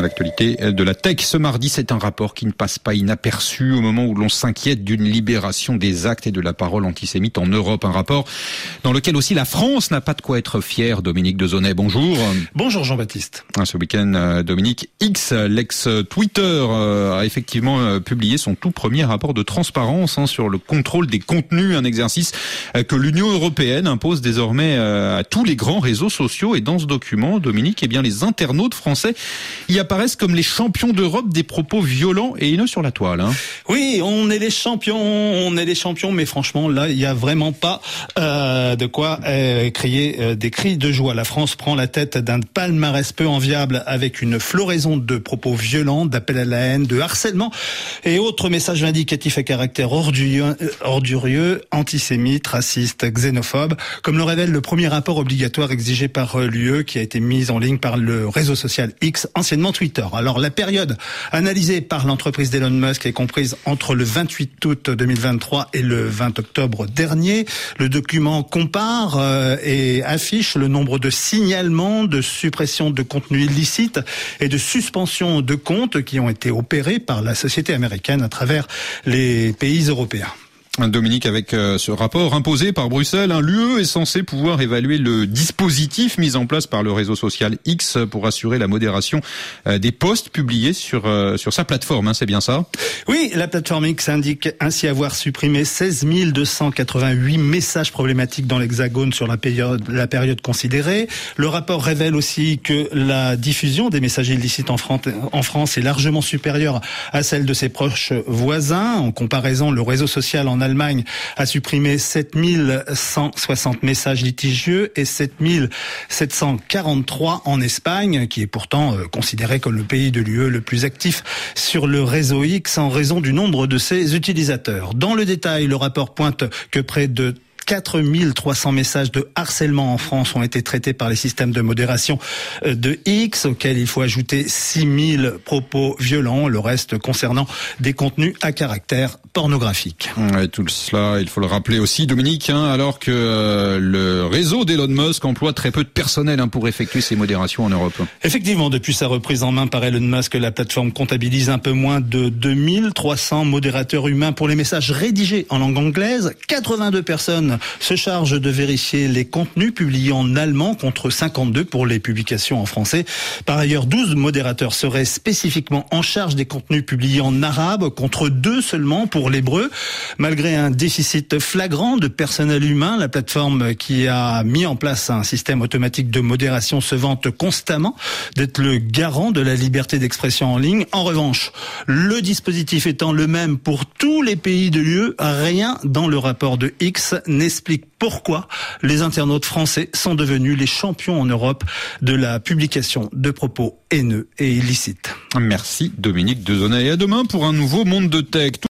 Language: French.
L'actualité de la tech ce mardi, c'est un rapport qui ne passe pas inaperçu au moment où l'on s'inquiète d'une libération des actes et de la parole antisémite en Europe. Un rapport dans lequel aussi la France n'a pas de quoi être fière. Dominique Dezonnet, bonjour. Bonjour Jean-Baptiste. Ce week-end, euh, Dominique X, l'ex-Twitter, euh, a effectivement euh, publié son tout premier rapport de transparence hein, sur le contrôle des contenus, un exercice que l'Union européenne impose désormais à tous les grands réseaux sociaux. Et dans ce document, Dominique, eh bien, les internautes français y apparaissent comme les champions d'Europe des propos violents et haineux sur la toile. Hein. Oui, on est les champions, on est les champions, mais franchement, là, il n'y a vraiment pas euh, de quoi euh, crier euh, des cris de joie. La France prend la tête d'un palmarès peu enviable avec une floraison de propos violents, d'appels à la haine, de harcèlement et autres messages vindicatifs à caractère ordurieux, ordurieux antisémites, racistes, xénophobes, comme le révèle le premier rapport obligatoire exigé par l'UE qui a été mis en ligne par le réseau social X, anciennement Alors la période analysée par l'entreprise d'Elon Musk est comprise entre le 28 août 2023 et le 20 octobre dernier. Le document compare euh, et affiche le nombre de signalements de suppression de contenus illicites et de suspension de comptes qui ont été opérés par la société américaine à travers les pays européens. Dominique, avec euh, ce rapport imposé par Bruxelles, l'UE est censé pouvoir évaluer le dispositif mis en place par le réseau social X pour assurer la modération euh, des posts publiés sur euh, sur sa plateforme. Hein, c'est bien ça? Oui, la plateforme X indique ainsi avoir supprimé 16 288 messages problématiques dans l'Hexagone sur la période considérée. Le rapport révèle aussi que la diffusion des messages illicites en France, en France est largement supérieure à celle de ses proches voisins. En comparaison, le réseau social en Allemagne a supprimé 7160 messages litigieux et 7743 en Espagne, qui est pourtant euh, considéré comme le pays de l'UE le plus actif sur le réseau X en raison du nombre de ses utilisateurs. Dans le détail, le rapport pointe que près de 4300 messages de harcèlement en France ont été traités par les systèmes de modération euh, de X, auxquels il faut ajouter 6000 propos violents, le reste concernant des contenus à caractère pornographique. Et tout cela, il faut le rappeler aussi, Dominique, hein, alors que euh, le réseau d'Elon Musk emploie très peu de personnel hein, pour effectuer ces modérations en Europe. Effectivement, depuis sa reprise en main par Elon Musk, la plateforme comptabilise un peu moins de 2300 modérateurs humains pour les messages rédigés en langue anglaise. 82 personnes se charge de vérifier les contenus publiés en allemand contre 52 pour les publications en français. Par ailleurs, 12 modérateurs seraient spécifiquement en charge des contenus publiés en arabe contre deux seulement pour l'hébreu. Malgré un déficit flagrant de personnel humain, la plateforme qui a mis en place un système automatique de modération se vante constamment d'être le garant de la liberté d'expression en ligne. En revanche, le dispositif étant le même pour tous les pays de l'UE, rien dans le rapport de X n'est explique pourquoi les internautes français sont devenus les champions en Europe de la publication de propos haineux et illicites. Merci Dominique Dezonnet et à demain pour un nouveau monde de tech.